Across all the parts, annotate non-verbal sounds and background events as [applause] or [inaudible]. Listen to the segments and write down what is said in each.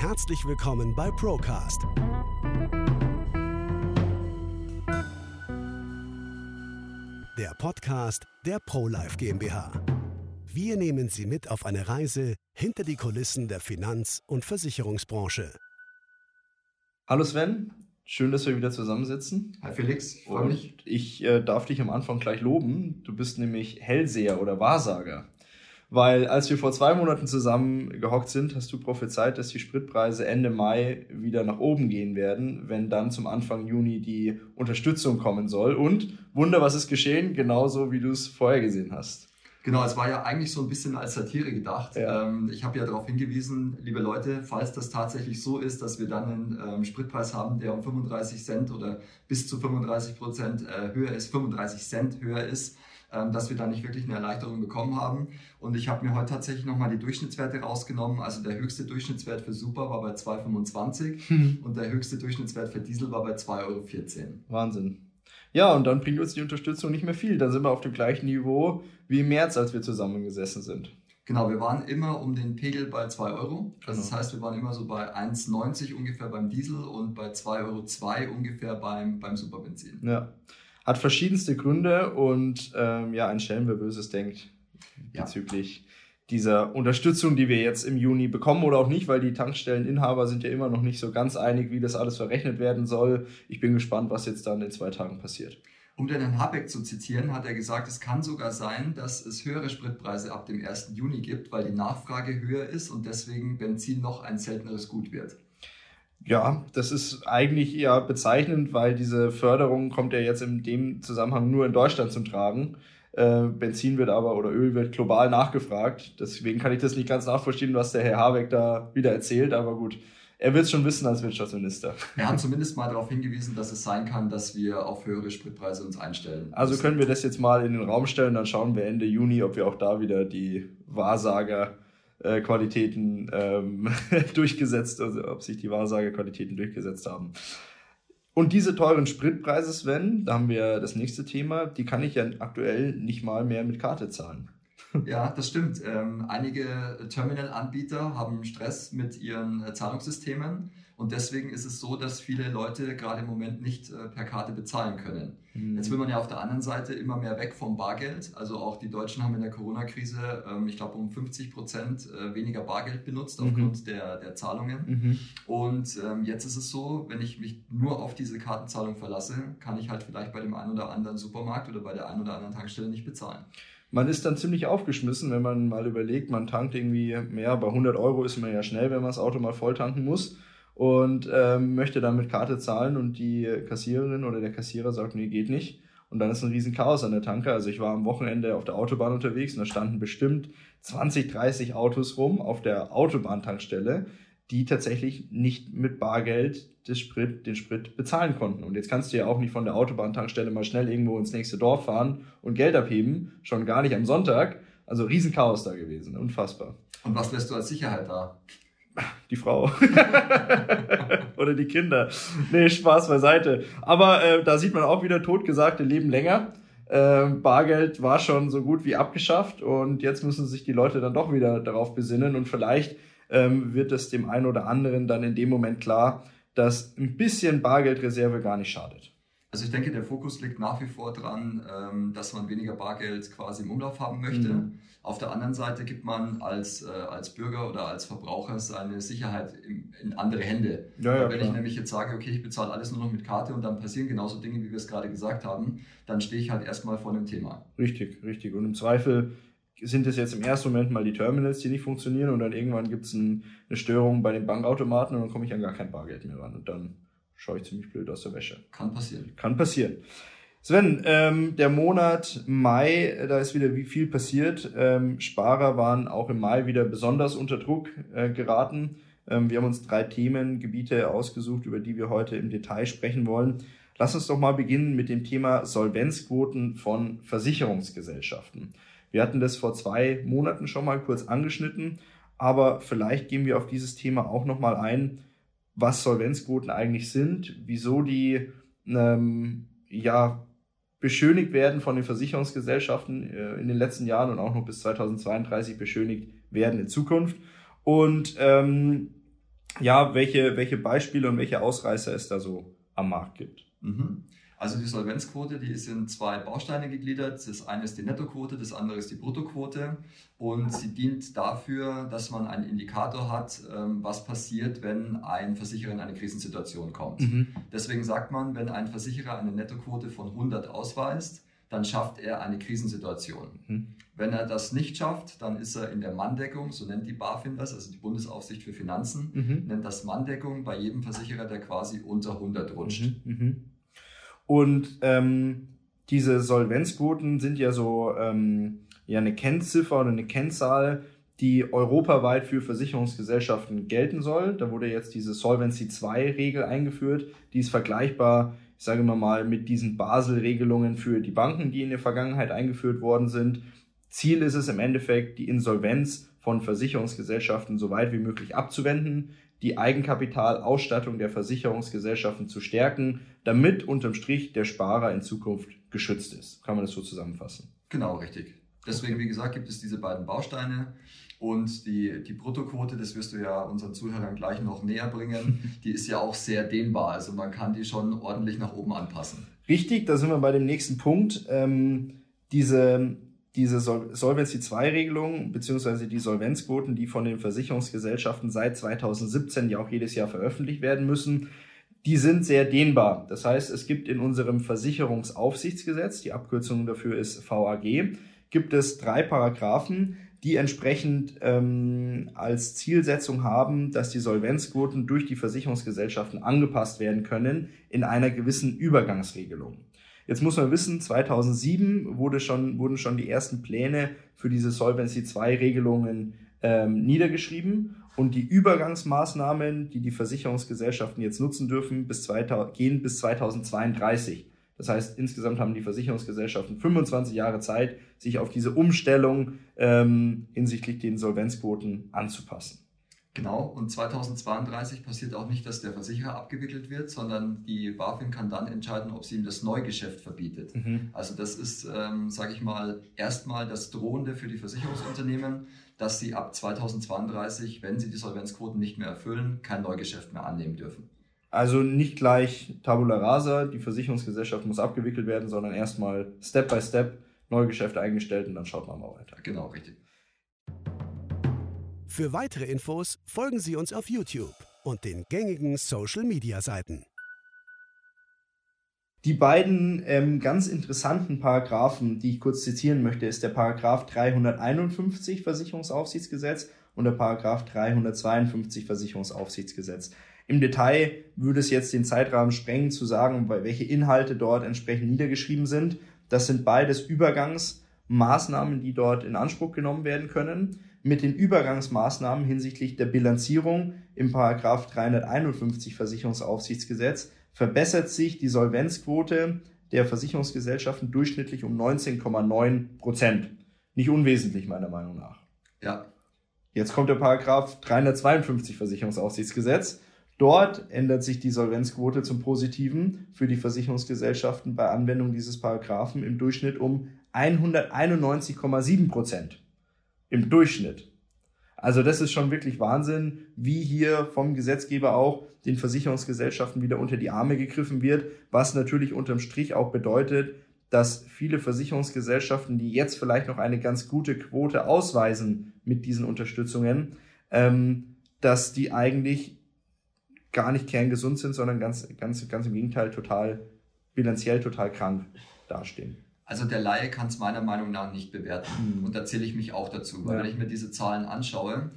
Herzlich willkommen bei Procast. Der Podcast der ProLife GmbH. Wir nehmen Sie mit auf eine Reise hinter die Kulissen der Finanz- und Versicherungsbranche. Hallo Sven, schön, dass wir wieder zusammensitzen. Hi Felix, freue mich. Ich äh, darf dich am Anfang gleich loben. Du bist nämlich Hellseher oder Wahrsager. Weil als wir vor zwei Monaten zusammen gehockt sind, hast du prophezeit, dass die Spritpreise Ende Mai wieder nach oben gehen werden, wenn dann zum Anfang Juni die Unterstützung kommen soll. Und Wunder, was ist geschehen? Genauso wie du es vorher gesehen hast. Genau, es war ja eigentlich so ein bisschen als Satire gedacht. Ja. Ähm, ich habe ja darauf hingewiesen, liebe Leute, falls das tatsächlich so ist, dass wir dann einen ähm, Spritpreis haben, der um 35 Cent oder bis zu 35 Prozent äh, höher ist, 35 Cent höher ist, dass wir da nicht wirklich eine Erleichterung bekommen haben. Und ich habe mir heute tatsächlich nochmal die Durchschnittswerte rausgenommen. Also der höchste Durchschnittswert für Super war bei 2,25 hm. und der höchste Durchschnittswert für Diesel war bei 2,14 Euro. Wahnsinn. Ja, und dann bringt uns die Unterstützung nicht mehr viel. Dann sind wir auf dem gleichen Niveau wie im März, als wir zusammengesessen sind. Genau, wir waren immer um den Pegel bei 2 Euro. Also genau. Das heißt, wir waren immer so bei 1,90 ungefähr beim Diesel und bei 2,02 Euro ungefähr beim, beim Superbenzin. Ja hat verschiedenste Gründe und ähm, ja, ein Schelm, wer Böses denkt ja. bezüglich dieser Unterstützung, die wir jetzt im Juni bekommen oder auch nicht, weil die Tankstelleninhaber sind ja immer noch nicht so ganz einig, wie das alles verrechnet werden soll. Ich bin gespannt, was jetzt dann in zwei Tagen passiert. Um den Herrn Habeck zu zitieren, hat er gesagt, es kann sogar sein, dass es höhere Spritpreise ab dem 1. Juni gibt, weil die Nachfrage höher ist und deswegen Benzin noch ein selteneres Gut wird. Ja, das ist eigentlich eher bezeichnend, weil diese Förderung kommt ja jetzt in dem Zusammenhang nur in Deutschland zum Tragen. Äh, Benzin wird aber oder Öl wird global nachgefragt. Deswegen kann ich das nicht ganz nachvollziehen, was der Herr Habeck da wieder erzählt. Aber gut, er wird es schon wissen als Wirtschaftsminister. Er hat zumindest mal darauf hingewiesen, dass es sein kann, dass wir auf höhere Spritpreise uns einstellen. Also können wir das jetzt mal in den Raum stellen, dann schauen wir Ende Juni, ob wir auch da wieder die Wahrsager äh, Qualitäten ähm, [laughs] durchgesetzt, also ob sich die Wahrsagequalitäten durchgesetzt haben. Und diese teuren Spritpreise, Sven, da haben wir das nächste Thema, die kann ich ja aktuell nicht mal mehr mit Karte zahlen. Ja, das stimmt. Ähm, einige Terminal-Anbieter haben Stress mit ihren äh, Zahlungssystemen und deswegen ist es so, dass viele Leute gerade im Moment nicht äh, per Karte bezahlen können. Mhm. Jetzt will man ja auf der anderen Seite immer mehr weg vom Bargeld. Also auch die Deutschen haben in der Corona-Krise, ähm, ich glaube, um 50 Prozent äh, weniger Bargeld benutzt mhm. aufgrund der, der Zahlungen. Mhm. Und ähm, jetzt ist es so, wenn ich mich nur auf diese Kartenzahlung verlasse, kann ich halt vielleicht bei dem einen oder anderen Supermarkt oder bei der einen oder anderen Tankstelle nicht bezahlen man ist dann ziemlich aufgeschmissen, wenn man mal überlegt, man tankt irgendwie mehr, bei 100 Euro ist man ja schnell, wenn man das Auto mal voll tanken muss und ähm, möchte dann mit Karte zahlen und die Kassiererin oder der Kassierer sagt, nee, geht nicht. Und dann ist ein riesen Chaos an der Tanke. Also ich war am Wochenende auf der Autobahn unterwegs und da standen bestimmt 20, 30 Autos rum auf der Autobahntankstelle, die tatsächlich nicht mit Bargeld des Sprit, den Sprit bezahlen konnten. Und jetzt kannst du ja auch nicht von der Autobahntankstelle mal schnell irgendwo ins nächste Dorf fahren und Geld abheben, schon gar nicht am Sonntag. Also riesen Chaos da gewesen, unfassbar. Und was lässt du als Sicherheit da? Die Frau. [laughs] Oder die Kinder. Nee, Spaß beiseite. Aber äh, da sieht man auch wieder, Totgesagte leben länger. Äh, Bargeld war schon so gut wie abgeschafft und jetzt müssen sich die Leute dann doch wieder darauf besinnen und vielleicht ähm, wird es dem einen oder anderen dann in dem Moment klar, dass ein bisschen Bargeldreserve gar nicht schadet. Also ich denke, der Fokus liegt nach wie vor dran, ähm, dass man weniger Bargeld quasi im Umlauf haben möchte. Mhm. Auf der anderen Seite gibt man als, äh, als Bürger oder als Verbraucher seine Sicherheit in, in andere Hände. Ja, ja, wenn klar. ich nämlich jetzt sage, okay, ich bezahle alles nur noch mit Karte und dann passieren genauso Dinge, wie wir es gerade gesagt haben, dann stehe ich halt erstmal vor dem Thema. Richtig, richtig. Und im Zweifel sind es jetzt im ersten Moment mal die Terminals, die nicht funktionieren und dann irgendwann gibt es ein, eine Störung bei den Bankautomaten und dann komme ich an gar kein Bargeld mehr ran und dann schaue ich ziemlich blöd aus der Wäsche. Kann passieren. Kann passieren. Sven, ähm, der Monat Mai, da ist wieder wie viel passiert. Ähm, Sparer waren auch im Mai wieder besonders unter Druck äh, geraten. Ähm, wir haben uns drei Themengebiete ausgesucht, über die wir heute im Detail sprechen wollen. Lass uns doch mal beginnen mit dem Thema Solvenzquoten von Versicherungsgesellschaften. Wir hatten das vor zwei Monaten schon mal kurz angeschnitten, aber vielleicht gehen wir auf dieses Thema auch noch mal ein, was Solvenzquoten eigentlich sind, wieso die ähm, ja beschönigt werden von den Versicherungsgesellschaften äh, in den letzten Jahren und auch noch bis 2032 beschönigt werden in Zukunft. Und ähm, ja, welche, welche Beispiele und welche Ausreißer es da so am Markt gibt. Mhm. Also die Solvenzquote, die ist in zwei Bausteine gegliedert. Das eine ist die Nettoquote, das andere ist die Bruttoquote. Und sie dient dafür, dass man einen Indikator hat, ähm, was passiert, wenn ein Versicherer in eine Krisensituation kommt. Mhm. Deswegen sagt man, wenn ein Versicherer eine Nettoquote von 100 ausweist, dann schafft er eine Krisensituation. Mhm. Wenn er das nicht schafft, dann ist er in der Manndeckung, so nennt die BaFin das, also die Bundesaufsicht für Finanzen, mhm. nennt das Manndeckung bei jedem Versicherer, der quasi unter 100 rutscht. Mhm. Und ähm, diese Solvenzquoten sind ja so ähm, ja eine Kennziffer oder eine Kennzahl, die europaweit für Versicherungsgesellschaften gelten soll. Da wurde jetzt diese Solvency 2 Regel eingeführt, die ist vergleichbar, ich sage mal mal, mit diesen Basel-Regelungen für die Banken, die in der Vergangenheit eingeführt worden sind. Ziel ist es im Endeffekt, die Insolvenz von Versicherungsgesellschaften so weit wie möglich abzuwenden die Eigenkapitalausstattung der Versicherungsgesellschaften zu stärken, damit unterm Strich der Sparer in Zukunft geschützt ist. Kann man das so zusammenfassen? Genau, richtig. Deswegen, wie gesagt, gibt es diese beiden Bausteine. Und die, die Bruttoquote, das wirst du ja unseren Zuhörern gleich noch näher bringen, [laughs] die ist ja auch sehr dehnbar. Also man kann die schon ordentlich nach oben anpassen. Richtig, da sind wir bei dem nächsten Punkt. Ähm, diese diese Sol Solvency 2-Regelung beziehungsweise die Solvenzquoten, die von den Versicherungsgesellschaften seit 2017 ja auch jedes Jahr veröffentlicht werden müssen, die sind sehr dehnbar. Das heißt, es gibt in unserem Versicherungsaufsichtsgesetz, die Abkürzung dafür ist VAG, gibt es drei Paragraphen, die entsprechend ähm, als Zielsetzung haben, dass die Solvenzquoten durch die Versicherungsgesellschaften angepasst werden können in einer gewissen Übergangsregelung. Jetzt muss man wissen, 2007 wurde schon, wurden schon die ersten Pläne für diese Solvency 2 Regelungen ähm, niedergeschrieben und die Übergangsmaßnahmen, die die Versicherungsgesellschaften jetzt nutzen dürfen, bis 2000, gehen bis 2032. Das heißt, insgesamt haben die Versicherungsgesellschaften 25 Jahre Zeit, sich auf diese Umstellung ähm, hinsichtlich den Solvenzquoten anzupassen. Genau, und 2032 passiert auch nicht, dass der Versicherer abgewickelt wird, sondern die BaFin kann dann entscheiden, ob sie ihm das Neugeschäft verbietet. Mhm. Also das ist, ähm, sage ich mal, erstmal das Drohende für die Versicherungsunternehmen, dass sie ab 2032, wenn sie die Solvenzquoten nicht mehr erfüllen, kein Neugeschäft mehr annehmen dürfen. Also nicht gleich Tabula rasa, die Versicherungsgesellschaft muss abgewickelt werden, sondern erstmal Step by Step Neugeschäfte eingestellt und dann schaut man mal weiter. Genau, richtig. Für weitere Infos folgen Sie uns auf YouTube und den gängigen Social-Media-Seiten. Die beiden ähm, ganz interessanten Paragraphen, die ich kurz zitieren möchte, ist der Paragraph 351 Versicherungsaufsichtsgesetz und der Paragraph 352 Versicherungsaufsichtsgesetz. Im Detail würde es jetzt den Zeitrahmen sprengen, zu sagen, welche Inhalte dort entsprechend niedergeschrieben sind. Das sind beides Übergangsmaßnahmen, die dort in Anspruch genommen werden können mit den Übergangsmaßnahmen hinsichtlich der Bilanzierung im Paragraph 351 Versicherungsaufsichtsgesetz verbessert sich die Solvenzquote der Versicherungsgesellschaften durchschnittlich um 19,9 Prozent. Nicht unwesentlich meiner Meinung nach. Ja. Jetzt kommt der Paragraph 352 Versicherungsaufsichtsgesetz. Dort ändert sich die Solvenzquote zum Positiven für die Versicherungsgesellschaften bei Anwendung dieses Paragraphen im Durchschnitt um 191,7 Prozent im Durchschnitt. Also das ist schon wirklich Wahnsinn, wie hier vom Gesetzgeber auch den Versicherungsgesellschaften wieder unter die Arme gegriffen wird, was natürlich unterm Strich auch bedeutet, dass viele Versicherungsgesellschaften, die jetzt vielleicht noch eine ganz gute Quote ausweisen mit diesen Unterstützungen, ähm, dass die eigentlich gar nicht kerngesund sind, sondern ganz, ganz, ganz im Gegenteil total bilanziell total krank dastehen. Also der Laie kann es meiner Meinung nach nicht bewerten. Mhm. Und da zähle ich mich auch dazu. Weil ja. wenn ich mir diese Zahlen anschaue,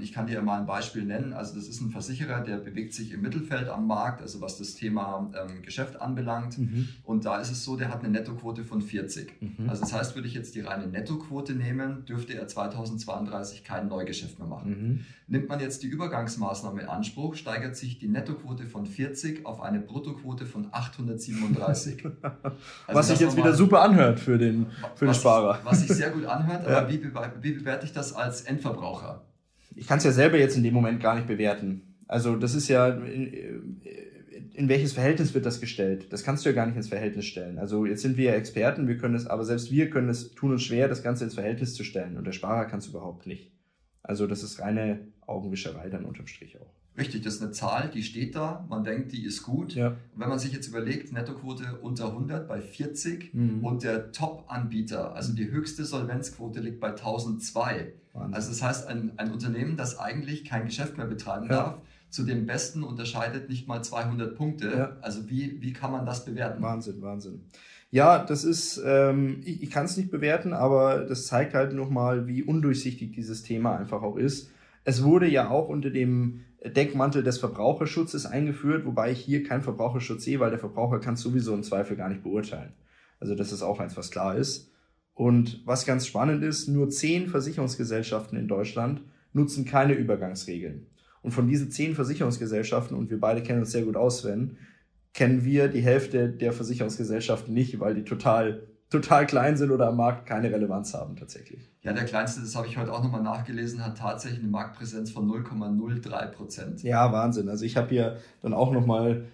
ich kann dir mal ein Beispiel nennen. Also das ist ein Versicherer, der bewegt sich im Mittelfeld am Markt, also was das Thema ähm, Geschäft anbelangt. Mhm. Und da ist es so, der hat eine Nettoquote von 40. Mhm. Also das heißt, würde ich jetzt die reine Nettoquote nehmen, dürfte er 2032 kein Neugeschäft mehr machen. Mhm. Nimmt man jetzt die Übergangsmaßnahme in Anspruch, steigert sich die Nettoquote von 40 auf eine Bruttoquote von 837. [laughs] Also was sich jetzt wieder super anhört für den, für den Sparer. was sich sehr gut anhört, aber wie, wie bewerte ich das als Endverbraucher? Ich kann es ja selber jetzt in dem Moment gar nicht bewerten. Also das ist ja, in, in, welches Verhältnis wird das gestellt? Das kannst du ja gar nicht ins Verhältnis stellen. Also jetzt sind wir ja Experten, wir können es, aber selbst wir können es tun uns schwer, das Ganze ins Verhältnis zu stellen. Und der Sparer kann es überhaupt nicht. Also das ist reine Augenwischerei dann unterm Strich auch. Richtig, das ist eine Zahl, die steht da, man denkt, die ist gut. Ja. Und wenn man sich jetzt überlegt, Nettoquote unter 100 bei 40 Mhm. und der Top-Anbieter, also die höchste Solvenzquote liegt bei 1002. Wahnsinn. Also das heißt, ein, ein Unternehmen, das eigentlich kein Geschäft mehr betreiben Ja. darf, zu dem Besten unterscheidet nicht mal 200 Punkte. Ja. Also wie, wie kann man das bewerten? Wahnsinn, Wahnsinn. Ja, das ist, ähm, ich, ich kann es nicht bewerten, aber das zeigt halt nochmal, wie undurchsichtig dieses Thema einfach auch ist. Es wurde ja auch unter dem Deckmantel des Verbraucherschutzes eingeführt, wobei ich hier keinen Verbraucherschutz sehe, weil der Verbraucher kann es sowieso im Zweifel gar nicht beurteilen. Also das ist auch eins, was klar ist. Und was ganz spannend ist, nur zehn Versicherungsgesellschaften in Deutschland nutzen keine Übergangsregeln. Und von diesen zehn Versicherungsgesellschaften, und wir beide kennen uns sehr gut aus, Sven, kennen wir die Hälfte der Versicherungsgesellschaften nicht, weil die total, total klein sind oder am Markt keine Relevanz haben tatsächlich. Ja, der kleinste, das habe ich heute auch nochmal nachgelesen, hat tatsächlich eine Marktpräsenz von 0,03 Prozent. Ja, Wahnsinn. Also ich habe hier dann auch nochmal,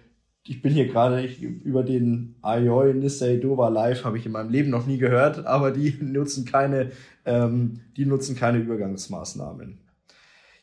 ich bin hier gerade über den Ayoi Nissei Dova Live, habe ich in meinem Leben noch nie gehört, aber die [laughs] nutzen keine, ähm, die nutzen keine Übergangsmaßnahmen.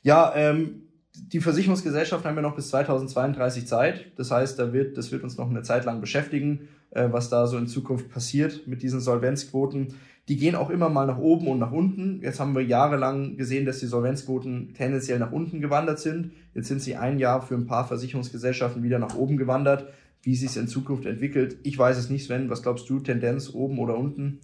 Ja, ähm, die Versicherungsgesellschaften haben ja noch bis 2032 Zeit. Das heißt, da wird, das wird uns noch eine Zeit lang beschäftigen, äh, was da so in Zukunft passiert mit diesen Solvenzquoten. Die gehen auch immer mal nach oben und nach unten. Jetzt haben wir jahrelang gesehen, dass die Solvenzquoten tendenziell nach unten gewandert sind. Jetzt sind sie ein Jahr für ein paar Versicherungsgesellschaften wieder nach oben gewandert. Wie sich es in Zukunft entwickelt, ich weiß es nicht, Sven. Was glaubst du? Tendenz oben oder unten?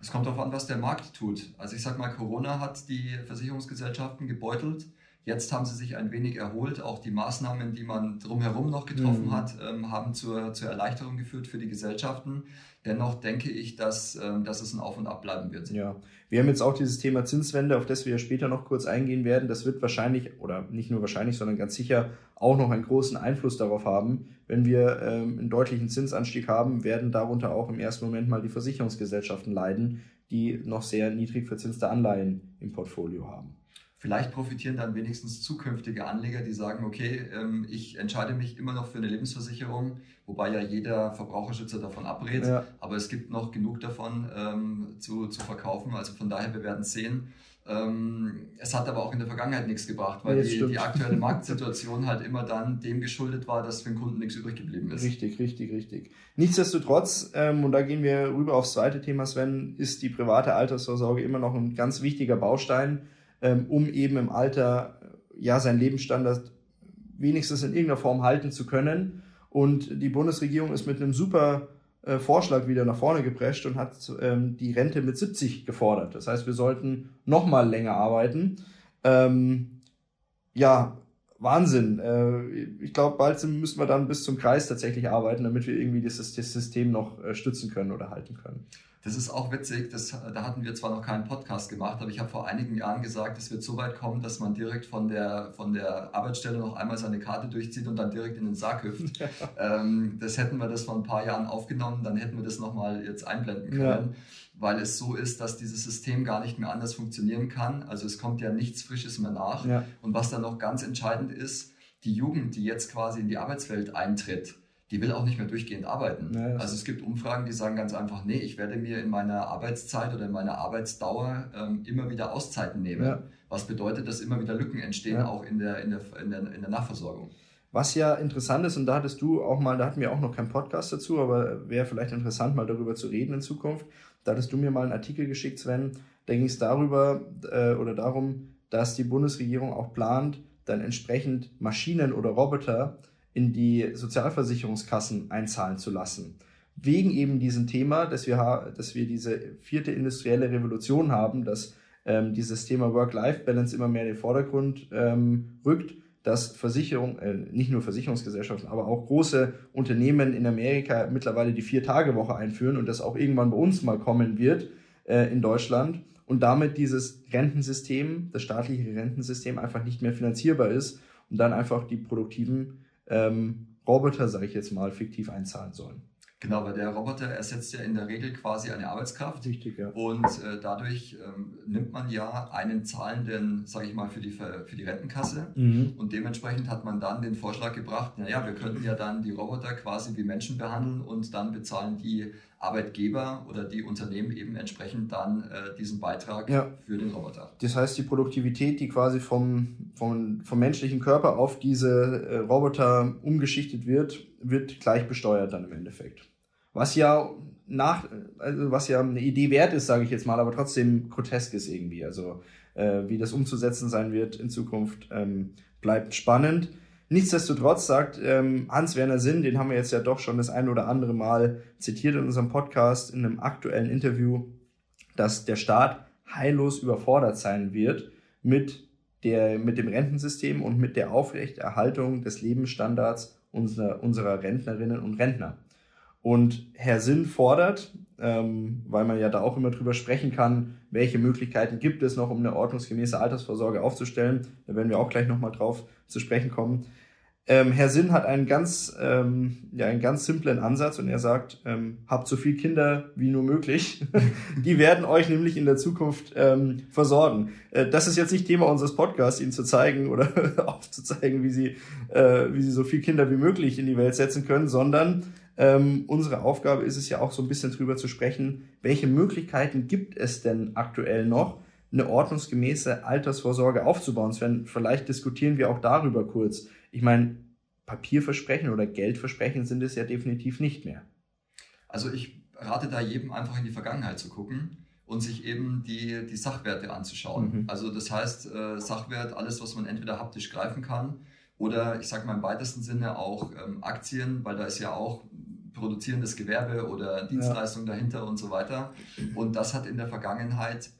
Es kommt darauf an, was der Markt tut. Also ich sag mal, Corona hat die Versicherungsgesellschaften gebeutelt. Jetzt haben sie sich ein wenig erholt. Auch die Maßnahmen, die man drumherum noch getroffen Mhm. hat, ähm, haben zur, zur Erleichterung geführt für die Gesellschaften. Dennoch denke ich, dass, ähm, dass es ein Auf und Ab bleiben wird. Ja, wir haben jetzt auch dieses Thema Zinswende, auf das wir ja später noch kurz eingehen werden. Das wird wahrscheinlich, oder nicht nur wahrscheinlich, sondern ganz sicher auch noch einen großen Einfluss darauf haben. Wenn wir ähm, einen deutlichen Zinsanstieg haben, werden darunter auch im ersten Moment mal die Versicherungsgesellschaften leiden, die noch sehr niedrig verzinste Anleihen im Portfolio haben. Vielleicht profitieren dann wenigstens zukünftige Anleger, die sagen, okay, ähm, ich entscheide mich immer noch für eine Lebensversicherung, wobei ja jeder Verbraucherschützer davon abrät, Ja. aber es gibt noch genug davon ähm, zu, zu verkaufen. Also von daher, wir werden sehen. Ähm, es hat aber auch in der Vergangenheit nichts gebracht, weil das die, die aktuelle [laughs] Marktsituation halt immer dann dem geschuldet war, dass für den Kunden nichts übrig geblieben ist. Richtig, richtig, richtig. Nichtsdestotrotz, und da gehen wir rüber aufs zweite Thema, Sven, ist die private Altersvorsorge immer noch ein ganz wichtiger Baustein, ähm, um eben im Alter äh, ja seinen Lebensstandard wenigstens in irgendeiner Form halten zu können. Und die Bundesregierung ist mit einem super äh, Vorschlag wieder nach vorne geprescht und hat ähm, die Rente mit 70 gefordert. Das heißt, wir sollten noch mal länger arbeiten. Ähm, ja, Wahnsinn. Äh, ich glaube, bald müssen wir dann bis zum Kreis tatsächlich arbeiten, damit wir irgendwie dieses, das System noch äh, stützen können oder halten können. Das ist auch witzig, das, da hatten wir zwar noch keinen Podcast gemacht, aber ich habe vor einigen Jahren gesagt, es wird so weit kommen, dass man direkt von der, von der Arbeitsstelle noch einmal seine Karte durchzieht und dann direkt in den Sarg hüpft. [laughs] ähm, das hätten wir das vor ein paar Jahren aufgenommen, dann hätten wir das nochmal jetzt einblenden können, Ja. weil es so ist, dass dieses System gar nicht mehr anders funktionieren kann. Also es kommt ja nichts Frisches mehr nach. Ja. Und was dann noch ganz entscheidend ist, die Jugend, die jetzt quasi in die Arbeitswelt eintritt, die will auch nicht mehr durchgehend arbeiten. Ja, also es gibt Umfragen, die sagen ganz einfach, nee, ich werde mir in meiner Arbeitszeit oder in meiner Arbeitsdauer ähm, immer wieder Auszeiten nehmen. Ja. Was bedeutet, dass immer wieder Lücken entstehen, Ja. auch in der, in, der, in, der, in der Nachversorgung. Was ja interessant ist, und da hattest du auch mal, da hatten wir auch noch keinen Podcast dazu, aber wäre vielleicht interessant, mal darüber zu reden in Zukunft. Da hattest du mir mal einen Artikel geschickt, Sven. Da ging es darüber äh, oder darum, dass die Bundesregierung auch plant, dann entsprechend Maschinen oder Roboter in die Sozialversicherungskassen einzahlen zu lassen. Wegen eben diesem Thema, dass wir, dass wir diese vierte industrielle Revolution haben, dass ähm, dieses Thema Work-Life-Balance immer mehr in den Vordergrund ähm, rückt, dass Versicherung, äh, nicht nur Versicherungsgesellschaften, aber auch große Unternehmen in Amerika mittlerweile die Vier-Tage-Woche einführen und das auch irgendwann bei uns mal kommen wird äh, in Deutschland und damit dieses Rentensystem, das staatliche Rentensystem einfach nicht mehr finanzierbar ist und dann einfach die produktiven ähm, Roboter, sage ich jetzt mal, fiktiv einzahlen sollen. Genau, weil der Roboter ersetzt ja in der Regel quasi eine Arbeitskraft. Richtig, ja. Und äh, dadurch ähm, nimmt man ja einen zahlenden, sage ich mal, für die, für die Rentenkasse. Mhm. Und dementsprechend hat man dann den Vorschlag gebracht, naja, wir könnten ja dann die Roboter quasi wie Menschen behandeln und dann bezahlen die Arbeitgeber oder die Unternehmen eben entsprechend dann äh, diesen Beitrag ja. für den Roboter. Das heißt, die Produktivität, die quasi vom, vom, vom menschlichen Körper auf diese äh, Roboter umgeschichtet wird, wird gleich besteuert dann im Endeffekt. Was ja nach, also was ja eine Idee wert ist, sage ich jetzt mal, aber trotzdem grotesk ist irgendwie. Also äh, wie das umzusetzen sein wird in Zukunft, ähm, bleibt spannend. Nichtsdestotrotz sagt ähm, Hans-Werner Sinn, den haben wir jetzt ja doch schon das ein oder andere Mal zitiert in unserem Podcast, in einem aktuellen Interview, dass der Staat heillos überfordert sein wird mit, der, mit dem Rentensystem und mit der Aufrechterhaltung des Lebensstandards unserer, unserer Rentnerinnen und Rentner. Und Herr Sinn fordert, ähm, weil man ja da auch immer drüber sprechen kann, welche Möglichkeiten gibt es noch, um eine ordnungsgemäße Altersvorsorge aufzustellen. Da werden wir auch gleich nochmal drauf zu sprechen kommen. Ähm, Herr Sinn hat einen ganz, ähm, ja, einen ganz simplen Ansatz und er sagt, ähm, habt so viele Kinder wie nur möglich. [laughs] Die werden euch nämlich in der Zukunft ähm, versorgen. Äh, das ist jetzt nicht Thema unseres Podcasts, Ihnen zu zeigen oder [laughs] aufzuzeigen, wie Sie, äh, wie Sie so viele Kinder wie möglich in die Welt setzen können, sondern ähm, unsere Aufgabe ist es ja auch so ein bisschen drüber zu sprechen, welche Möglichkeiten gibt es denn aktuell noch, eine ordnungsgemäße Altersvorsorge aufzubauen. Sven, vielleicht diskutieren wir auch darüber kurz. Ich meine, Papierversprechen oder Geldversprechen sind es ja definitiv nicht mehr. Also ich rate da jedem einfach in die Vergangenheit zu gucken und sich eben die, die Sachwerte anzuschauen. Mhm. Also das heißt, äh, Sachwert, alles, was man entweder haptisch greifen kann oder ich sage mal im weitesten Sinne auch ähm, Aktien, weil da ist ja auch produzierendes Gewerbe oder Dienstleistung ja. dahinter und so weiter. Und das hat in der Vergangenheit,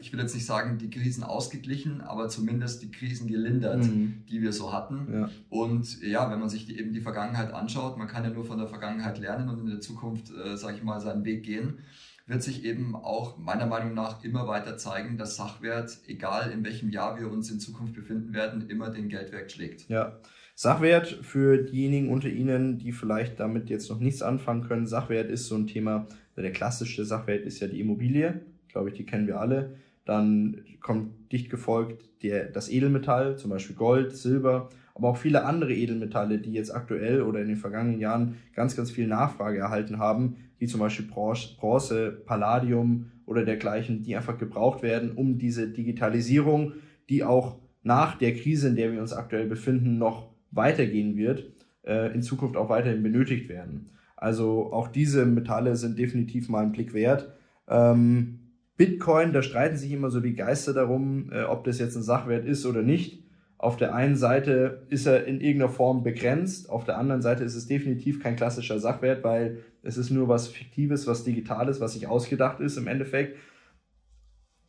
ich will jetzt nicht sagen, die Krisen ausgeglichen, aber zumindest die Krisen gelindert, mhm. die wir so hatten. Ja. Und ja, wenn man sich die, eben die Vergangenheit anschaut, man kann ja nur von der Vergangenheit lernen und in der Zukunft, äh, sage ich mal, seinen Weg gehen wird sich eben auch meiner Meinung nach immer weiter zeigen, dass Sachwert, egal in welchem Jahr wir uns in Zukunft befinden werden, immer den Geldwert schlägt. Ja. Sachwert für diejenigen unter Ihnen, die vielleicht damit jetzt noch nichts anfangen können. Sachwert ist so ein Thema, der klassische Sachwert ist ja die Immobilie, glaube ich, die kennen wir alle. Dann kommt dicht gefolgt der, das Edelmetall, zum Beispiel Gold, Silber, aber auch viele andere Edelmetalle, die jetzt aktuell oder in den vergangenen Jahren ganz, ganz viel Nachfrage erhalten haben, wie zum Beispiel Bronze, Palladium oder dergleichen, die einfach gebraucht werden, um diese Digitalisierung, die auch nach der Krise, in der wir uns aktuell befinden, noch weitergehen wird, äh, in Zukunft auch weiterhin benötigt werden. Also auch diese Metalle sind definitiv mal einen Blick wert. Ähm, Bitcoin, da streiten sich immer so die Geister darum, äh, ob das jetzt ein Sachwert ist oder nicht. Auf der einen Seite ist er in irgendeiner Form begrenzt, auf der anderen Seite ist es definitiv kein klassischer Sachwert, weil es ist nur was Fiktives, was Digitales, was sich ausgedacht ist im Endeffekt.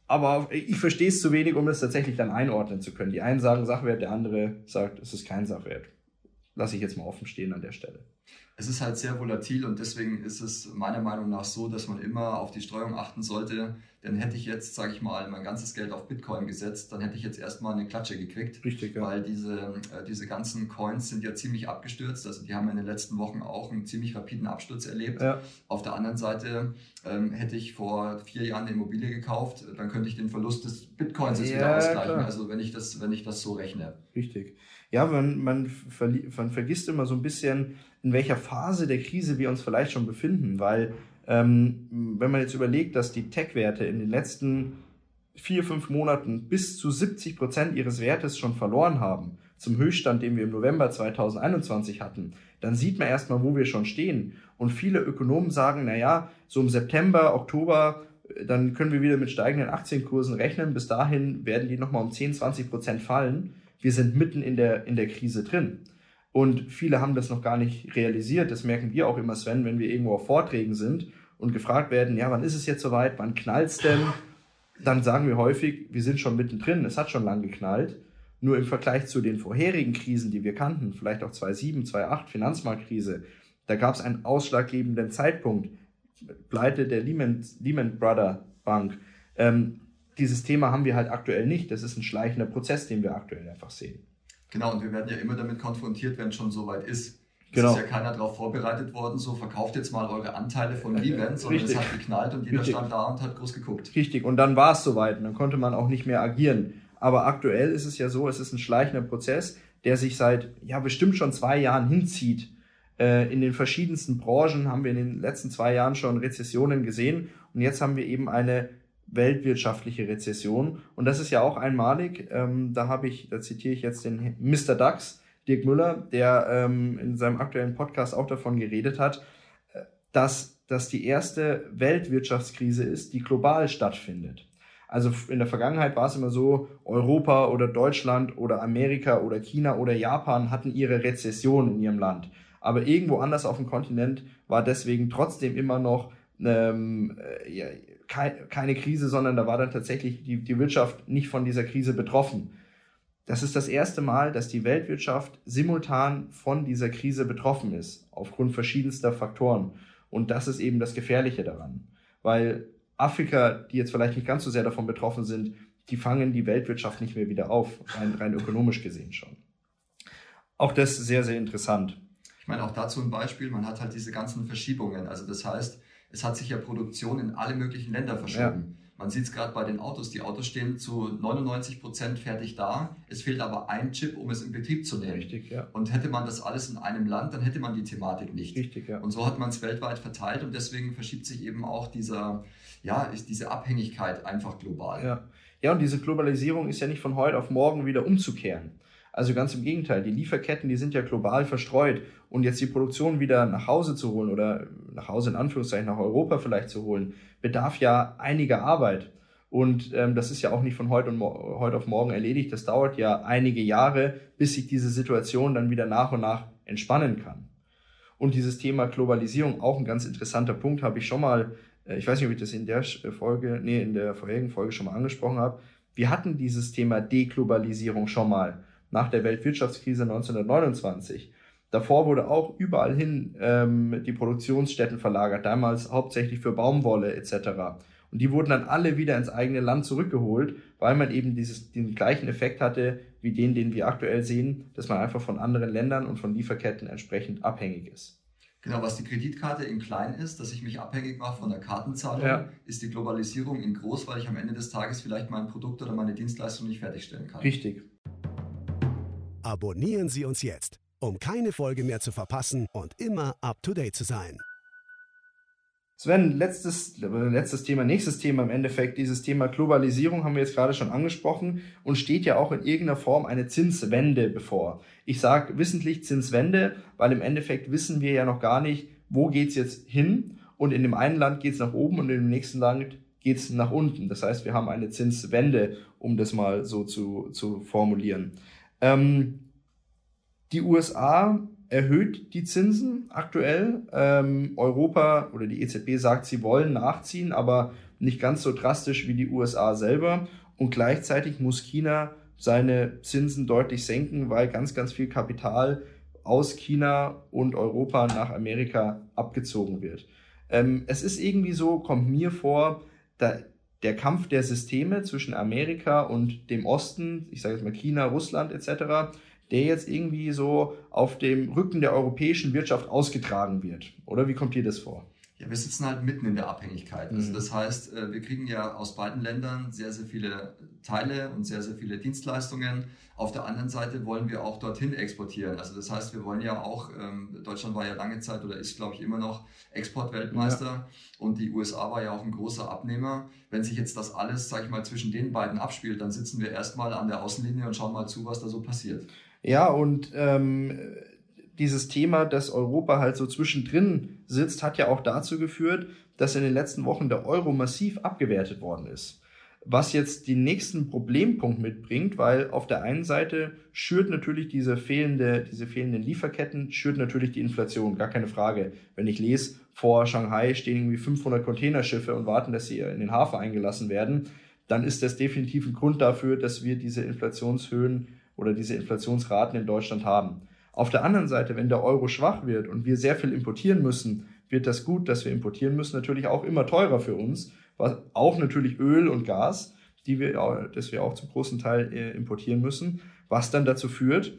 Aber ich verstehe es zu wenig, um es tatsächlich dann einordnen zu können. Die einen sagen Sachwert, der andere sagt, es ist kein Sachwert. Lasse ich jetzt mal offen stehen an der Stelle es ist halt sehr volatil und deswegen ist es meiner Meinung nach so, dass man immer auf die Streuung achten sollte. Denn hätte ich jetzt, sage ich mal, mein ganzes Geld auf Bitcoin gesetzt, dann hätte ich jetzt erstmal eine Klatsche gekriegt. Richtig, ja. Weil diese, äh, diese ganzen Coins sind ja ziemlich abgestürzt. Also die haben in den letzten Wochen auch einen ziemlich rapiden Absturz erlebt. Ja. Auf der anderen Seite ähm, hätte ich vor vier Jahren eine Immobilie gekauft, dann könnte ich den Verlust des Bitcoins jetzt ja, wieder ausgleichen. Klar. Also wenn ich, das, wenn ich das so rechne. Richtig. Ja, man, man, man vergisst immer so ein bisschen, in welcher Phase der Krise wir uns vielleicht schon befinden, weil ähm, wenn man jetzt überlegt, dass die Tech-Werte in den letzten vier, fünf Monaten bis zu 70 Prozent ihres Wertes schon verloren haben, zum Höchststand, den wir im November 2021 hatten, dann sieht man erstmal, wo wir schon stehen. Und viele Ökonomen sagen, na ja, so im September, Oktober, dann können wir wieder mit steigenden Aktienkursen rechnen. Bis dahin werden die nochmal um 10, 20 Prozent fallen. Wir sind mitten in der, in der Krise drin. Und viele haben das noch gar nicht realisiert. Das merken wir auch immer, Sven, wenn wir irgendwo auf Vorträgen sind und gefragt werden, ja, wann ist es jetzt soweit, wann knallt's denn? Dann sagen wir häufig, wir sind schon mittendrin, es hat schon lang geknallt. Nur im Vergleich zu den vorherigen Krisen, die wir kannten, vielleicht auch 2007, 2008, Finanzmarktkrise, da gab es einen ausschlaggebenden Zeitpunkt. Pleite der Lehman, Lehman Brother Bank. Ähm, dieses Thema haben wir halt aktuell nicht. Das ist ein schleichender Prozess, den wir aktuell einfach sehen. Genau, und wir werden ja immer damit konfrontiert, wenn es schon soweit ist. Es genau. ist ja keiner darauf vorbereitet worden, so verkauft jetzt mal eure Anteile von Lieben, sondern Richtig. es hat geknallt und jeder Richtig. stand da und hat groß geguckt. Richtig, und dann war es soweit und dann konnte man auch nicht mehr agieren. Aber aktuell ist es ja so, es ist ein schleichender Prozess, der sich seit ja bestimmt schon zwei Jahren hinzieht. Äh, in den verschiedensten Branchen haben wir in den letzten zwei Jahren schon Rezessionen gesehen und jetzt haben wir eben eine weltwirtschaftliche Rezession und das ist ja auch einmalig. Ähm, da habe ich, da zitiere ich jetzt den Mr. Dax, Dirk Müller, der ähm, in seinem aktuellen Podcast auch davon geredet hat, äh, dass das die erste Weltwirtschaftskrise ist, die global stattfindet. Also in der Vergangenheit war es immer so, Europa oder Deutschland oder Amerika oder China oder Japan hatten ihre Rezession in ihrem Land. Aber irgendwo anders auf dem Kontinent war deswegen trotzdem immer noch ähm, äh, ja, kei keine Krise, sondern da war dann tatsächlich die, die Wirtschaft nicht von dieser Krise betroffen. Das ist das erste Mal, dass die Weltwirtschaft simultan von dieser Krise betroffen ist, aufgrund verschiedenster Faktoren. Und das ist eben das Gefährliche daran. Weil Afrika, die jetzt vielleicht nicht ganz so sehr davon betroffen sind, die fangen die Weltwirtschaft nicht mehr wieder auf, rein, rein ökonomisch gesehen schon. Auch das sehr, sehr interessant. Ich meine, auch dazu ein Beispiel, man hat halt diese ganzen Verschiebungen. Also das heißt, es hat sich ja Produktion in alle möglichen Länder verschoben. Ja. Man sieht es gerade bei den Autos. Die Autos stehen zu 99 Prozent fertig da. Es fehlt aber ein Chip, um es in Betrieb zu nehmen. Richtig, ja. Und hätte man das alles in einem Land, dann hätte man die Thematik nicht. Richtig, ja. Und so hat man es weltweit verteilt und deswegen verschiebt sich eben auch dieser, ja, diese Abhängigkeit einfach global. Ja. ja, und diese Globalisierung ist ja nicht von heute auf morgen wieder umzukehren. Also ganz im Gegenteil, die Lieferketten, die sind ja global verstreut und jetzt die Produktion wieder nach Hause zu holen oder nach Hause in Anführungszeichen nach Europa vielleicht zu holen, bedarf ja einiger Arbeit. Und ähm, das ist ja auch nicht von heute, und heute auf morgen erledigt. Das dauert ja einige Jahre, bis sich diese Situation dann wieder nach und nach entspannen kann. Und dieses Thema Globalisierung, auch ein ganz interessanter Punkt, habe ich schon mal, äh, ich weiß nicht, ob ich das in der Folge, nee, in der vorherigen Folge schon mal angesprochen habe. Wir hatten dieses Thema Deglobalisierung schon mal nach der Weltwirtschaftskrise 1929. Davor wurde auch überall hin ähm, die Produktionsstätten verlagert, damals hauptsächlich für Baumwolle etc. Und die wurden dann alle wieder ins eigene Land zurückgeholt, weil man eben dieses, den gleichen Effekt hatte wie den, den wir aktuell sehen, dass man einfach von anderen Ländern und von Lieferketten entsprechend abhängig ist. Genau, was die Kreditkarte in klein ist, dass ich mich abhängig mache von der Kartenzahlung, ja. ist die Globalisierung in groß, weil ich am Ende des Tages vielleicht mein Produkt oder meine Dienstleistung nicht fertigstellen kann. Richtig. Abonnieren Sie uns jetzt, um keine Folge mehr zu verpassen und immer up-to-date zu sein. Sven, letztes, letztes Thema, nächstes Thema im Endeffekt, dieses Thema Globalisierung haben wir jetzt gerade schon angesprochen und steht ja auch in irgendeiner Form eine Zinswende bevor. Ich sage wissentlich Zinswende, weil im Endeffekt wissen wir ja noch gar nicht, wo geht's jetzt hin und in dem einen Land geht's nach oben und in dem nächsten Land geht's nach unten. Das heißt, wir haben eine Zinswende, um das mal so zu, zu formulieren. Ähm, die USA erhöht die Zinsen aktuell. Ähm, Europa oder die EZB sagt, sie wollen nachziehen, aber nicht ganz so drastisch wie die USA selber. Und gleichzeitig muss China seine Zinsen deutlich senken, weil ganz, ganz viel Kapital aus China und Europa nach Amerika abgezogen wird. Ähm, es ist irgendwie so, kommt mir vor, da, der Kampf der Systeme zwischen Amerika und dem Osten, ich sage jetzt mal China, Russland etc., der jetzt irgendwie so auf dem Rücken der europäischen Wirtschaft ausgetragen wird. Oder wie kommt dir das vor? Ja, wir sitzen halt mitten in der Abhängigkeit. Also mhm. das heißt, äh, wir kriegen ja aus beiden Ländern sehr, sehr viele Teile und sehr, sehr viele Dienstleistungen. Auf der anderen Seite wollen wir auch dorthin exportieren. Also das heißt, wir wollen ja auch, ähm, Deutschland war ja lange Zeit oder ist, glaube ich, immer noch Exportweltmeister ja. und die USA war ja auch ein großer Abnehmer. Wenn sich jetzt das alles, sage ich mal, zwischen den beiden abspielt, dann sitzen wir erstmal an der Außenlinie und schauen mal zu, was da so passiert. Ja, und ähm, dieses Thema, dass Europa halt so zwischendrin sitzt, hat ja auch dazu geführt, dass in den letzten Wochen der Euro massiv abgewertet worden ist. Was jetzt den nächsten Problempunkt mitbringt, weil auf der einen Seite schürt natürlich diese fehlende, diese fehlenden Lieferketten, schürt natürlich die Inflation, gar keine Frage. Wenn ich lese, vor Shanghai stehen irgendwie 500 Containerschiffe und warten, dass sie in den Hafen eingelassen werden, dann ist das definitiv ein Grund dafür, dass wir diese Inflationshöhen oder diese Inflationsraten in Deutschland haben. Auf der anderen Seite, wenn der Euro schwach wird und wir sehr viel importieren müssen, wird das Gut, dass wir importieren müssen, natürlich auch immer teurer für uns. Was, auch natürlich Öl und Gas, die wir, das wir auch zum großen Teil äh, importieren müssen, was dann dazu führt,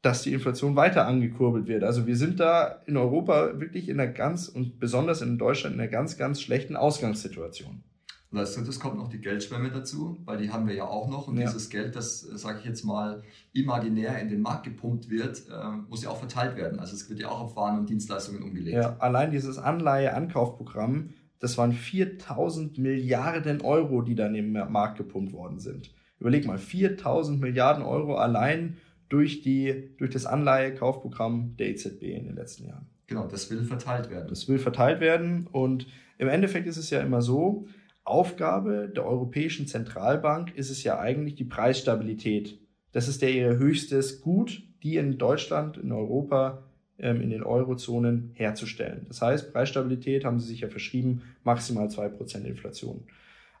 dass die Inflation weiter angekurbelt wird. Also wir sind da in Europa wirklich in einer ganz und besonders in Deutschland in einer ganz, ganz schlechten Ausgangssituation. Und als drittes kommt noch die Geldschwemme dazu, weil die haben wir ja auch noch. Und ja. dieses Geld, das, äh, sage ich jetzt mal, imaginär in den Markt gepumpt wird, äh, muss ja auch verteilt werden. Also es wird ja auch auf Waren und Dienstleistungen umgelegt. Ja, allein dieses Anleihe-Ankaufprogramm, das waren 4000 Milliarden Euro, die dann im Markt gepumpt worden sind. Überleg mal, 4000 Milliarden Euro allein durch, die, durch das Anleihekaufprogramm der EZB in den letzten Jahren. Genau, das will verteilt werden. Das will verteilt werden und im Endeffekt ist es ja immer so, Aufgabe der Europäischen Zentralbank ist es ja eigentlich die Preisstabilität. Das ist der ihr höchstes Gut, die in Deutschland, in Europa, ähm, in den Eurozonen herzustellen. Das heißt, Preisstabilität haben sie sich ja verschrieben, maximal 2% Inflation.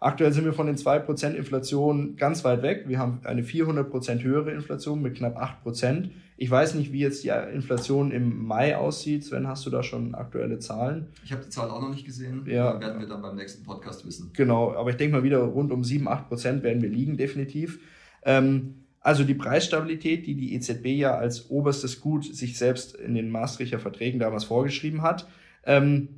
Aktuell sind wir von den 2% Inflation ganz weit weg. Wir haben eine 400% höhere Inflation mit knapp 8%. Ich weiß nicht, wie jetzt die Inflation im Mai aussieht. Sven, hast du da schon aktuelle Zahlen? Ich habe die Zahl auch noch nicht gesehen. Ja. werden wir dann beim nächsten Podcast wissen. Genau, aber ich denke mal wieder rund um 7, 8% werden wir liegen, definitiv. Ähm, also die Preisstabilität, die die EZB ja als oberstes Gut sich selbst in den Maastrichter Verträgen damals vorgeschrieben hat, ähm,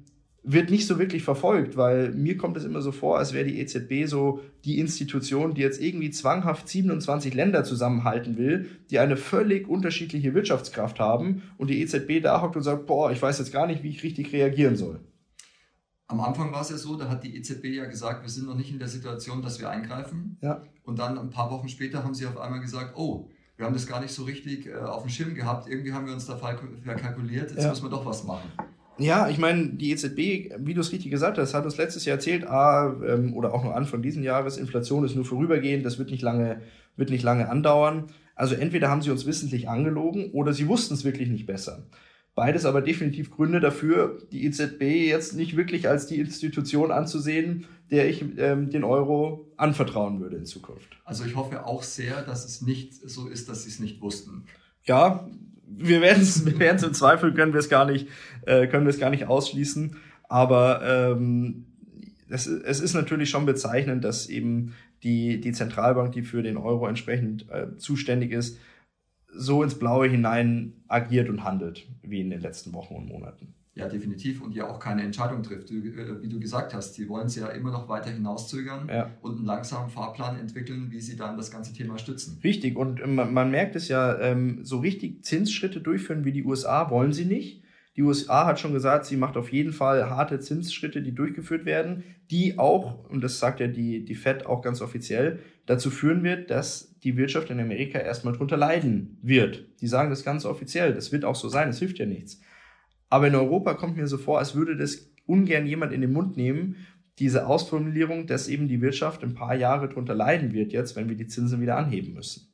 wird nicht so wirklich verfolgt, weil mir kommt es immer so vor, als wäre die EZB so die Institution, die jetzt irgendwie zwanghaft 27 Länder zusammenhalten will, die eine völlig unterschiedliche Wirtschaftskraft haben und die EZB da hockt und sagt, boah, ich weiß jetzt gar nicht, wie ich richtig reagieren soll. Am Anfang war es ja so, da hat die EZB ja gesagt, wir sind noch nicht in der Situation, dass wir eingreifen. Ja. Und dann ein paar Wochen später haben sie auf einmal gesagt, oh, wir haben das gar nicht so richtig äh, auf dem Schirm gehabt, irgendwie haben wir uns da verkalkuliert, jetzt ja. müssen wir doch was machen. Ja, ich meine, die EZB, wie du es richtig gesagt hast, hat uns letztes Jahr erzählt, ah, ähm, oder auch nur Anfang diesen Jahres, Inflation ist nur vorübergehend, das wird nicht lange, wird nicht lange andauern. Also entweder haben sie uns wissentlich angelogen oder sie wussten es wirklich nicht besser. Beides aber definitiv Gründe dafür, die EZB jetzt nicht wirklich als die Institution anzusehen, der ich ähm, den Euro anvertrauen würde in Zukunft. Also ich hoffe auch sehr, dass es nicht so ist, dass sie es nicht wussten. Ja, wir werden es [laughs] wir werden's im Zweifel, können wir es gar nicht, äh, können wir es gar nicht ausschließen. Aber ähm, es, es ist natürlich schon bezeichnend, dass eben die, die Zentralbank, die für den Euro entsprechend äh, zuständig ist, so ins Blaue hinein agiert und handelt, wie in den letzten Wochen und Monaten. Ja, definitiv. Und ja auch keine Entscheidung trifft. Äh, wie du gesagt hast, die wollen es ja immer noch weiter hinauszögern ja. und einen langsamen Fahrplan entwickeln, wie sie dann das ganze Thema stützen. Richtig. Und man, man merkt es ja, ähm, so richtig Zinsschritte durchführen wie die USA wollen sie nicht. Die USA hat schon gesagt, sie macht auf jeden Fall harte Zinsschritte, die durchgeführt werden, die auch, und das sagt ja die, die Fed auch ganz offiziell, dazu führen wird, dass die Wirtschaft in Amerika erstmal drunter leiden wird. Die sagen das ganz offiziell. Das wird auch so sein. Das hilft ja nichts. Aber in Europa kommt mir so vor, als würde das ungern jemand in den Mund nehmen, diese Ausformulierung, dass eben die Wirtschaft ein paar Jahre drunter leiden wird jetzt, wenn wir die Zinsen wieder anheben müssen.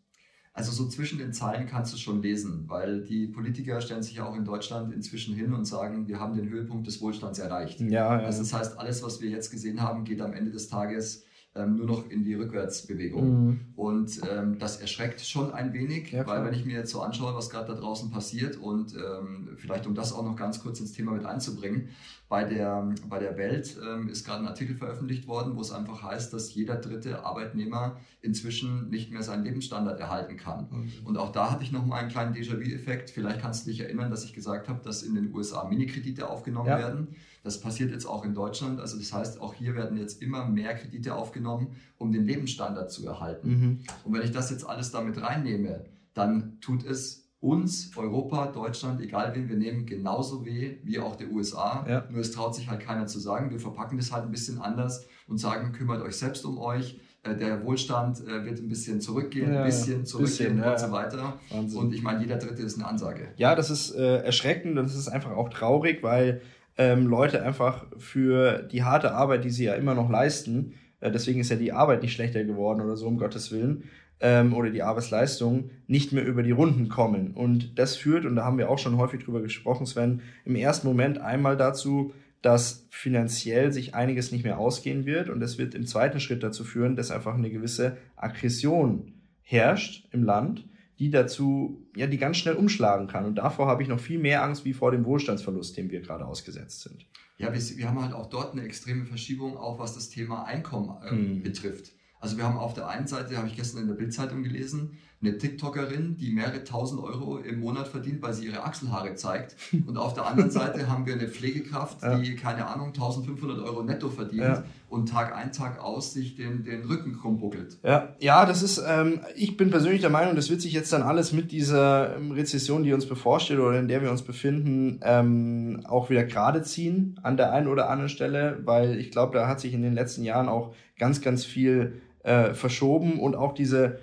Also so zwischen den Zeilen kannst du schon lesen, weil die Politiker stellen sich ja auch in Deutschland inzwischen hin und sagen, wir haben den Höhepunkt des Wohlstands erreicht. Ja, ja. Also das heißt, alles, was wir jetzt gesehen haben, geht am Ende des Tages ähm, nur noch in die Rückwärtsbewegung. Mhm. Und ähm, das erschreckt schon ein wenig, ja, weil wenn ich mir jetzt so anschaue, was gerade da draußen passiert und ähm, vielleicht um das auch noch ganz kurz ins Thema mit einzubringen, bei der, bei der Welt ähm, ist gerade ein Artikel veröffentlicht worden, wo es einfach heißt, dass jeder dritte Arbeitnehmer inzwischen nicht mehr seinen Lebensstandard erhalten kann. Mhm. Und auch da hatte ich noch mal einen kleinen Déjà-vu-Effekt. Vielleicht kannst du dich erinnern, dass ich gesagt habe, dass in den USA Minikredite aufgenommen ja. werden. Das passiert jetzt auch in Deutschland. Also das heißt, auch hier werden jetzt immer mehr Kredite aufgenommen, um den Lebensstandard zu erhalten. Mhm. Und wenn ich das jetzt alles damit reinnehme, dann tut es uns, Europa, Deutschland, egal wen wir nehmen, genauso weh wie auch der USA. Ja. Nur es traut sich halt keiner zu sagen. Wir verpacken das halt ein bisschen anders und sagen, kümmert euch selbst um euch. Äh, der Wohlstand äh, wird ein bisschen zurückgehen, ja, ein bisschen zurückgehen bisschen, und so weiter. Wahnsinn. Und ich meine, jeder Dritte ist eine Ansage. Ja, das ist äh, erschreckend und das ist einfach auch traurig, weil ähm, Leute einfach für die harte Arbeit, die sie ja immer noch leisten, äh, deswegen ist ja die Arbeit nicht schlechter geworden oder so, um Gottes Willen, ähm, oder die Arbeitsleistung nicht mehr über die Runden kommen. Und das führt, und da haben wir auch schon häufig drüber gesprochen, Sven, im ersten Moment einmal dazu, dass finanziell sich einiges nicht mehr ausgehen wird. Und das wird im zweiten Schritt dazu führen, dass einfach eine gewisse Aggression herrscht im Land, die dazu, ja, die ganz schnell umschlagen kann. Und davor habe ich noch viel mehr Angst wie vor dem Wohlstandsverlust, dem wir gerade ausgesetzt sind. Ja, wir, wir haben halt auch dort eine extreme Verschiebung, auch was das Thema Einkommen äh, hm. betrifft. Also wir haben auf der einen Seite, habe ich gestern in der Bildzeitung gelesen, eine TikTokerin, die mehrere tausend Euro im Monat verdient, weil sie ihre Achselhaare zeigt. [laughs] Und auf der anderen Seite haben wir eine Pflegekraft, ja. die, keine Ahnung, 1500 Euro netto verdient ja. und Tag ein, Tag aus sich den, den Rücken krumm buckelt. Ja, ja das ist, ähm, ich bin persönlich der Meinung, das wird sich jetzt dann alles mit dieser ähm, Rezession, die uns bevorsteht oder in der wir uns befinden, ähm, auch wieder gerade ziehen an der einen oder anderen Stelle, weil ich glaube, da hat sich in den letzten Jahren auch ganz, ganz viel äh, verschoben und auch diese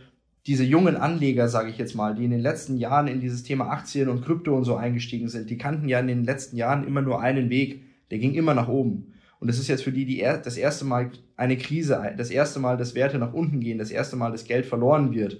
diese jungen Anleger, sage ich jetzt mal, die in den letzten Jahren in dieses Thema Aktien und Krypto und so eingestiegen sind, die kannten ja in den letzten Jahren immer nur einen Weg, der ging immer nach oben. Und das ist jetzt für die, die er, das erste Mal eine Krise, das erste Mal, dass Werte nach unten gehen, das erste Mal, dass Geld verloren wird.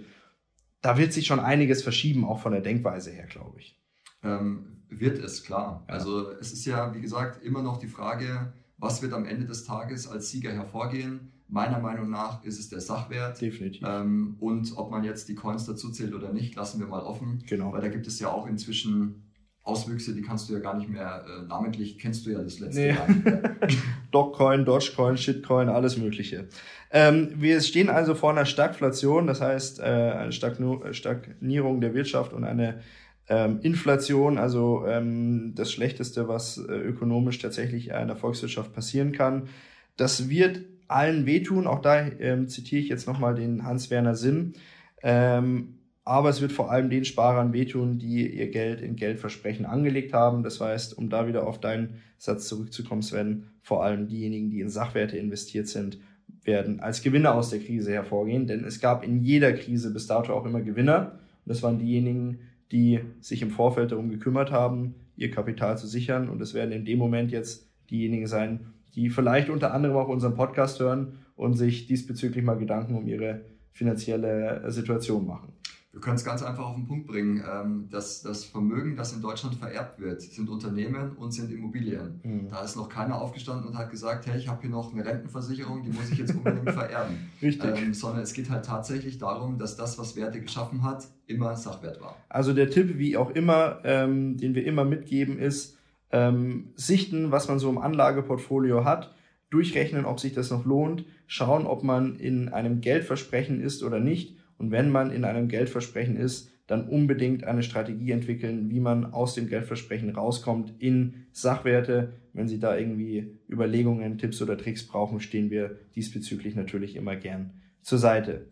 Da wird sich schon einiges verschieben, auch von der Denkweise her, glaube ich. Ähm, wird es, klar. Ja. Also es ist ja, wie gesagt, immer noch die Frage, was wird am Ende des Tages als Sieger hervorgehen? Meiner Meinung nach ist es der Sachwert. Definitiv. Ähm, und ob man jetzt die Coins dazu zählt oder nicht, lassen wir mal offen. Genau. Weil da gibt es ja auch inzwischen Auswüchse, die kannst du ja gar nicht mehr äh, namentlich, kennst du ja das letzte nee. Jahr. [laughs] Dogcoin, Dogecoin, Shitcoin, alles Mögliche. Ähm, wir stehen also vor einer Stagflation, das heißt äh, eine Stagnierung der Wirtschaft und eine ähm, Inflation, also ähm, das Schlechteste, was äh, ökonomisch tatsächlich einer Volkswirtschaft passieren kann. Das wird allen wehtun. Auch da ähm, zitiere ich jetzt nochmal den Hans-Werner Sinn. Ähm, aber es wird vor allem den Sparern wehtun, die ihr Geld in Geldversprechen angelegt haben. Das heißt, um da wieder auf deinen Satz zurückzukommen, Sven, vor allem diejenigen, die in Sachwerte investiert sind, werden als Gewinner aus der Krise hervorgehen. Denn es gab in jeder Krise bis dato auch immer Gewinner. Und das waren diejenigen, die sich im Vorfeld darum gekümmert haben, ihr Kapital zu sichern. Und es werden in dem Moment jetzt diejenigen sein, die vielleicht unter anderem auch unseren Podcast hören und sich diesbezüglich mal Gedanken um ihre finanzielle Situation machen. Wir können es ganz einfach auf den Punkt bringen. Ähm, das, das Vermögen, das in Deutschland vererbt wird, sind Unternehmen und sind Immobilien. Mhm. Da ist noch keiner aufgestanden und hat gesagt, hey, ich habe hier noch eine Rentenversicherung, die muss ich jetzt unbedingt [laughs] vererben. Richtig. Ähm, sondern es geht halt tatsächlich darum, dass das, was Werte geschaffen hat, immer Sachwert war. Also der Tipp, wie auch immer, ähm, den wir immer mitgeben, ist, ähm, sichten, was man so im Anlageportfolio hat, durchrechnen, ob sich das noch lohnt, schauen, ob man in einem Geldversprechen ist oder nicht. Und wenn man in einem Geldversprechen ist, dann unbedingt eine Strategie entwickeln, wie man aus dem Geldversprechen rauskommt in Sachwerte. Wenn Sie da irgendwie Überlegungen, Tipps oder Tricks brauchen, stehen wir diesbezüglich natürlich immer gern zur Seite.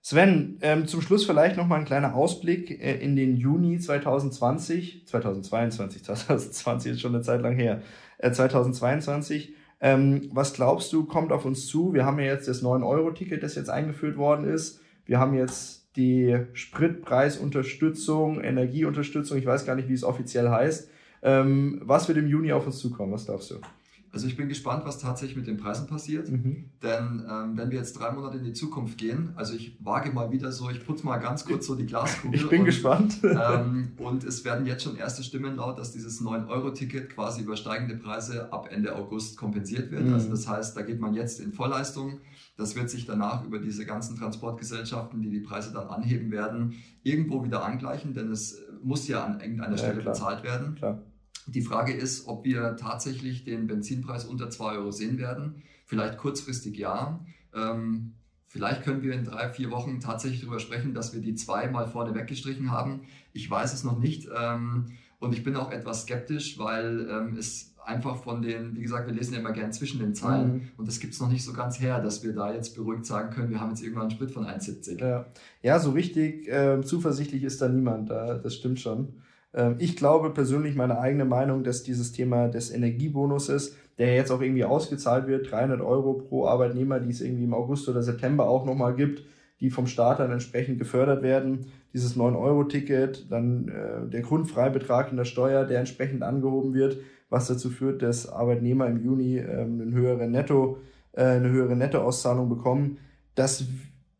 Sven, ähm, zum Schluss vielleicht noch mal ein kleiner Ausblick äh, in den Juni 2020, 2022, 2020 ist schon eine Zeit lang her, äh, 2022. Ähm, was glaubst du, kommt auf uns zu? Wir haben ja jetzt das 9-Euro-Ticket, das jetzt eingeführt worden ist. Wir haben jetzt die Spritpreisunterstützung, Energieunterstützung, ich weiß gar nicht, wie es offiziell heißt. Ähm, was wird im Juni auf uns zukommen? Was glaubst du? Also ich bin gespannt, was tatsächlich mit den Preisen passiert. Mhm. Denn ähm, wenn wir jetzt drei Monate in die Zukunft gehen, also ich wage mal wieder so, ich putze mal ganz kurz so die Glaskugel. Ich bin und, gespannt. [laughs] ähm, und es werden jetzt schon erste Stimmen laut, dass dieses 9-Euro-Ticket quasi über steigende Preise ab Ende August kompensiert wird. Mhm. Also das heißt, da geht man jetzt in Vorleistung. Das wird sich danach über diese ganzen Transportgesellschaften, die die Preise dann anheben werden, irgendwo wieder angleichen, denn es muss ja an irgendeiner ja, Stelle klar. bezahlt werden. Klar. Die Frage ist, ob wir tatsächlich den Benzinpreis unter 2 Euro sehen werden. Vielleicht kurzfristig ja. Ähm, vielleicht können wir in drei, vier Wochen tatsächlich darüber sprechen, dass wir die zwei mal vorne weggestrichen haben. Ich weiß es noch nicht. Ähm, und ich bin auch etwas skeptisch, weil ähm, es einfach von den, wie gesagt, wir lesen ja immer gern zwischen den Zahlen mhm. und das gibt es noch nicht so ganz her, dass wir da jetzt beruhigt sagen können, wir haben jetzt irgendwann einen Sprit von 1,70. Ja. ja, so richtig äh, zuversichtlich ist da niemand, da, das stimmt schon. Ähm, ich glaube persönlich meine eigene Meinung, dass dieses Thema des Energiebonuses, der jetzt auch irgendwie ausgezahlt wird, 300 Euro pro Arbeitnehmer, die es irgendwie im August oder September auch nochmal gibt, die vom Staat dann entsprechend gefördert werden. Dieses 9-Euro-Ticket, dann äh, der Grundfreibetrag in der Steuer, der entsprechend angehoben wird, was dazu führt, dass Arbeitnehmer im Juni ähm, eine höhere Netto, äh, eine höhere Nettoauszahlung bekommen. Das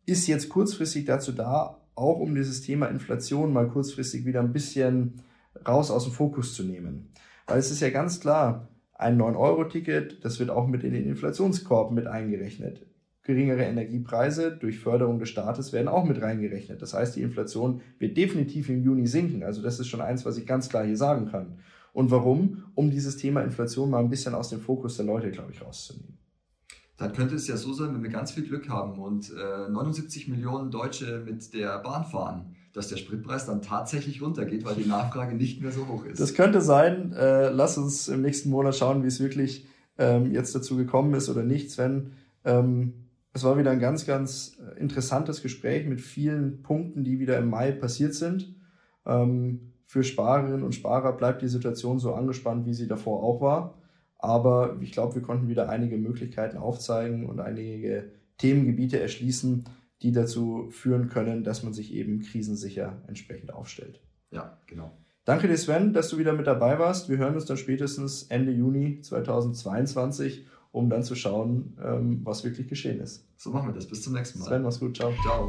ist jetzt kurzfristig dazu da, auch um dieses Thema Inflation mal kurzfristig wieder ein bisschen raus aus dem Fokus zu nehmen. Weil es ist ja ganz klar, ein 9-Euro-Ticket, das wird auch mit in den Inflationskorb mit eingerechnet. Geringere Energiepreise durch Förderung des Staates werden auch mit reingerechnet. Das heißt, die Inflation wird definitiv im Juni sinken. Also das ist schon eins, was ich ganz klar hier sagen kann. Und warum? Um dieses Thema Inflation mal ein bisschen aus dem Fokus der Leute, glaube ich, rauszunehmen. Dann könnte es ja so sein, wenn wir ganz viel Glück haben und äh, 79 Millionen Deutsche mit der Bahn fahren, dass der Spritpreis dann tatsächlich runtergeht, weil die Nachfrage nicht mehr so hoch ist. Das könnte sein. Äh, lass uns im nächsten Monat schauen, wie es wirklich ähm, jetzt dazu gekommen ist oder nicht. Sven, ähm, es war wieder ein ganz, ganz interessantes Gespräch mit vielen Punkten, die wieder im Mai passiert sind. Ähm, für Sparerinnen und Sparer bleibt die Situation so angespannt, wie sie davor auch war. Aber ich glaube, wir konnten wieder einige Möglichkeiten aufzeigen und einige Themengebiete erschließen, die dazu führen können, dass man sich eben krisensicher entsprechend aufstellt. Ja, genau. Danke dir, Sven, dass du wieder mit dabei warst. Wir hören uns dann spätestens Ende Juni 2022, um dann zu schauen, ähm, was wirklich geschehen ist. So machen wir das. Bis zum nächsten Mal. Sven, mach's gut. Ciao. Ciao.